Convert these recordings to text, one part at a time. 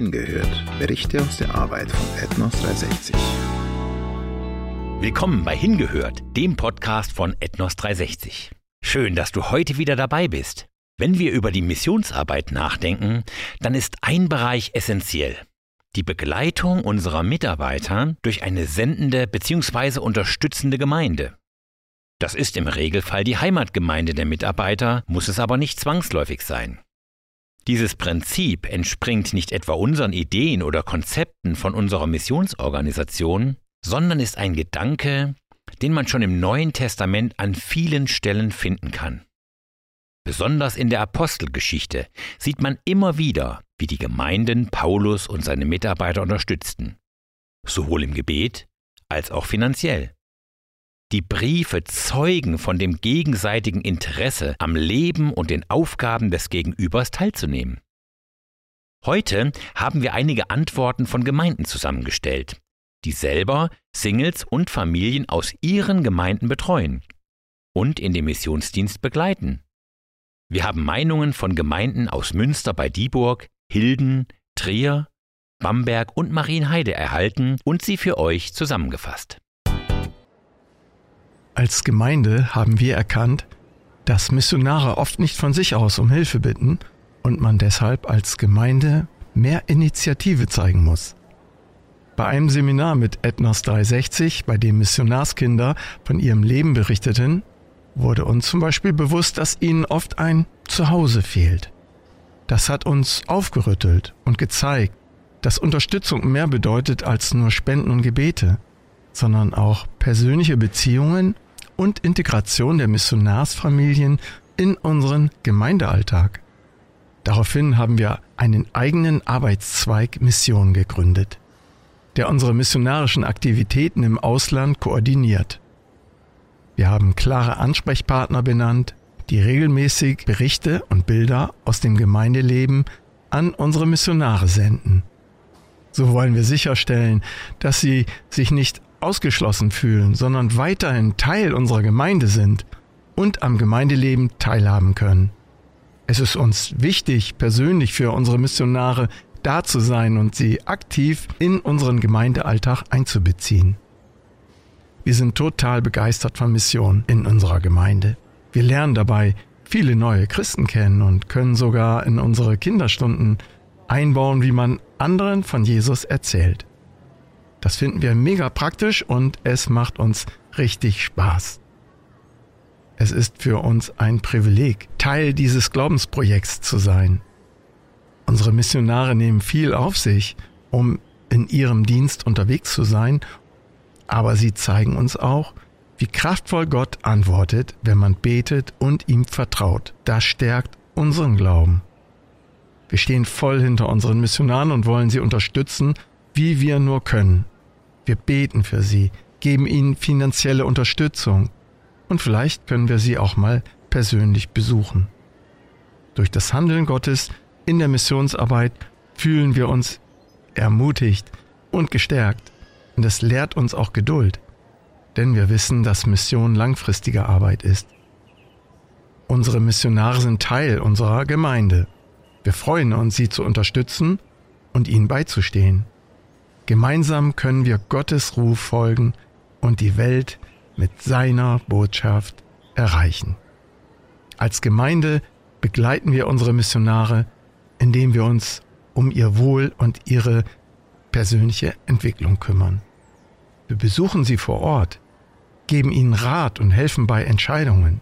Hingehört. Berichte aus der Arbeit von Ethnos 360. Willkommen bei Hingehört, dem Podcast von Ethnos 360. Schön, dass du heute wieder dabei bist. Wenn wir über die Missionsarbeit nachdenken, dann ist ein Bereich essentiell. Die Begleitung unserer Mitarbeiter durch eine sendende bzw. unterstützende Gemeinde. Das ist im Regelfall die Heimatgemeinde der Mitarbeiter, muss es aber nicht zwangsläufig sein. Dieses Prinzip entspringt nicht etwa unseren Ideen oder Konzepten von unserer Missionsorganisation, sondern ist ein Gedanke, den man schon im Neuen Testament an vielen Stellen finden kann. Besonders in der Apostelgeschichte sieht man immer wieder, wie die Gemeinden Paulus und seine Mitarbeiter unterstützten, sowohl im Gebet als auch finanziell. Die Briefe zeugen von dem gegenseitigen Interesse, am Leben und den Aufgaben des Gegenübers teilzunehmen. Heute haben wir einige Antworten von Gemeinden zusammengestellt, die selber Singles und Familien aus ihren Gemeinden betreuen und in dem Missionsdienst begleiten. Wir haben Meinungen von Gemeinden aus Münster bei Dieburg, Hilden, Trier, Bamberg und Marienheide erhalten und sie für euch zusammengefasst. Als Gemeinde haben wir erkannt, dass Missionare oft nicht von sich aus um Hilfe bitten und man deshalb als Gemeinde mehr Initiative zeigen muss. Bei einem Seminar mit Ethnos 360, bei dem Missionarskinder von ihrem Leben berichteten, wurde uns zum Beispiel bewusst, dass ihnen oft ein Zuhause fehlt. Das hat uns aufgerüttelt und gezeigt, dass Unterstützung mehr bedeutet als nur Spenden und Gebete, sondern auch persönliche Beziehungen und Integration der Missionarsfamilien in unseren Gemeindealltag. Daraufhin haben wir einen eigenen Arbeitszweig Mission gegründet, der unsere missionarischen Aktivitäten im Ausland koordiniert. Wir haben klare Ansprechpartner benannt, die regelmäßig Berichte und Bilder aus dem Gemeindeleben an unsere Missionare senden. So wollen wir sicherstellen, dass sie sich nicht ausgeschlossen fühlen, sondern weiterhin Teil unserer Gemeinde sind und am Gemeindeleben teilhaben können. Es ist uns wichtig, persönlich für unsere Missionare da zu sein und sie aktiv in unseren Gemeindealltag einzubeziehen. Wir sind total begeistert von Mission in unserer Gemeinde. Wir lernen dabei viele neue Christen kennen und können sogar in unsere Kinderstunden einbauen, wie man anderen von Jesus erzählt. Das finden wir mega praktisch und es macht uns richtig Spaß. Es ist für uns ein Privileg, Teil dieses Glaubensprojekts zu sein. Unsere Missionare nehmen viel auf sich, um in ihrem Dienst unterwegs zu sein, aber sie zeigen uns auch, wie kraftvoll Gott antwortet, wenn man betet und ihm vertraut. Das stärkt unseren Glauben. Wir stehen voll hinter unseren Missionaren und wollen sie unterstützen, wie wir nur können. Wir beten für sie, geben ihnen finanzielle Unterstützung und vielleicht können wir sie auch mal persönlich besuchen. Durch das Handeln Gottes in der Missionsarbeit fühlen wir uns ermutigt und gestärkt und es lehrt uns auch Geduld, denn wir wissen, dass Mission langfristige Arbeit ist. Unsere Missionare sind Teil unserer Gemeinde. Wir freuen uns, sie zu unterstützen und ihnen beizustehen. Gemeinsam können wir Gottes Ruf folgen und die Welt mit seiner Botschaft erreichen. Als Gemeinde begleiten wir unsere Missionare, indem wir uns um ihr Wohl und ihre persönliche Entwicklung kümmern. Wir besuchen sie vor Ort, geben ihnen Rat und helfen bei Entscheidungen.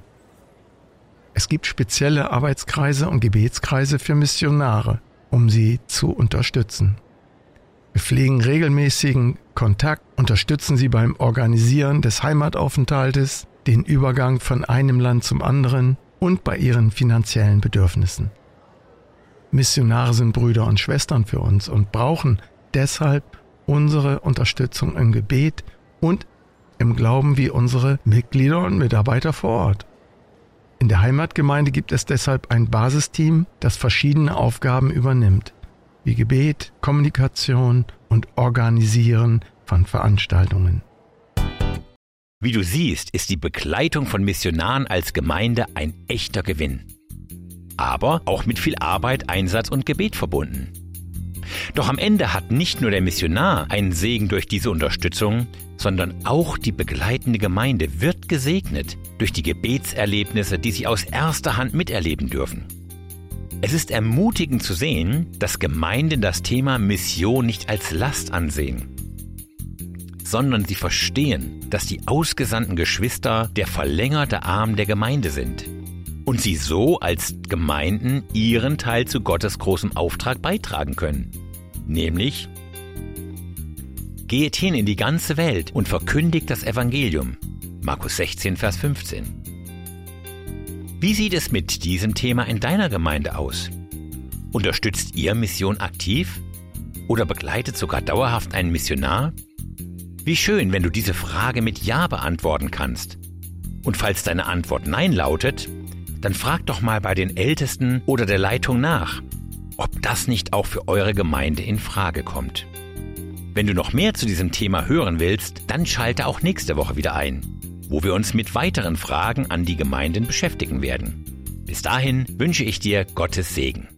Es gibt spezielle Arbeitskreise und Gebetskreise für Missionare, um sie zu unterstützen. Wir pflegen regelmäßigen Kontakt, unterstützen sie beim Organisieren des Heimataufenthaltes, den Übergang von einem Land zum anderen und bei ihren finanziellen Bedürfnissen. Missionare sind Brüder und Schwestern für uns und brauchen deshalb unsere Unterstützung im Gebet und im Glauben wie unsere Mitglieder und Mitarbeiter vor Ort. In der Heimatgemeinde gibt es deshalb ein Basisteam, das verschiedene Aufgaben übernimmt wie Gebet, Kommunikation und Organisieren von Veranstaltungen. Wie du siehst, ist die Begleitung von Missionaren als Gemeinde ein echter Gewinn. Aber auch mit viel Arbeit, Einsatz und Gebet verbunden. Doch am Ende hat nicht nur der Missionar einen Segen durch diese Unterstützung, sondern auch die begleitende Gemeinde wird gesegnet durch die Gebetserlebnisse, die sie aus erster Hand miterleben dürfen. Es ist ermutigend zu sehen, dass Gemeinden das Thema Mission nicht als Last ansehen, sondern sie verstehen, dass die ausgesandten Geschwister der verlängerte Arm der Gemeinde sind und sie so als Gemeinden ihren Teil zu Gottes großem Auftrag beitragen können. Nämlich, geht hin in die ganze Welt und verkündigt das Evangelium. Markus 16, Vers 15. Wie sieht es mit diesem Thema in deiner Gemeinde aus? Unterstützt ihr Mission aktiv? Oder begleitet sogar dauerhaft einen Missionar? Wie schön, wenn du diese Frage mit Ja beantworten kannst. Und falls deine Antwort Nein lautet, dann fragt doch mal bei den Ältesten oder der Leitung nach, ob das nicht auch für eure Gemeinde in Frage kommt. Wenn du noch mehr zu diesem Thema hören willst, dann schalte auch nächste Woche wieder ein, wo wir uns mit weiteren Fragen an die Gemeinden beschäftigen werden. Bis dahin wünsche ich dir Gottes Segen.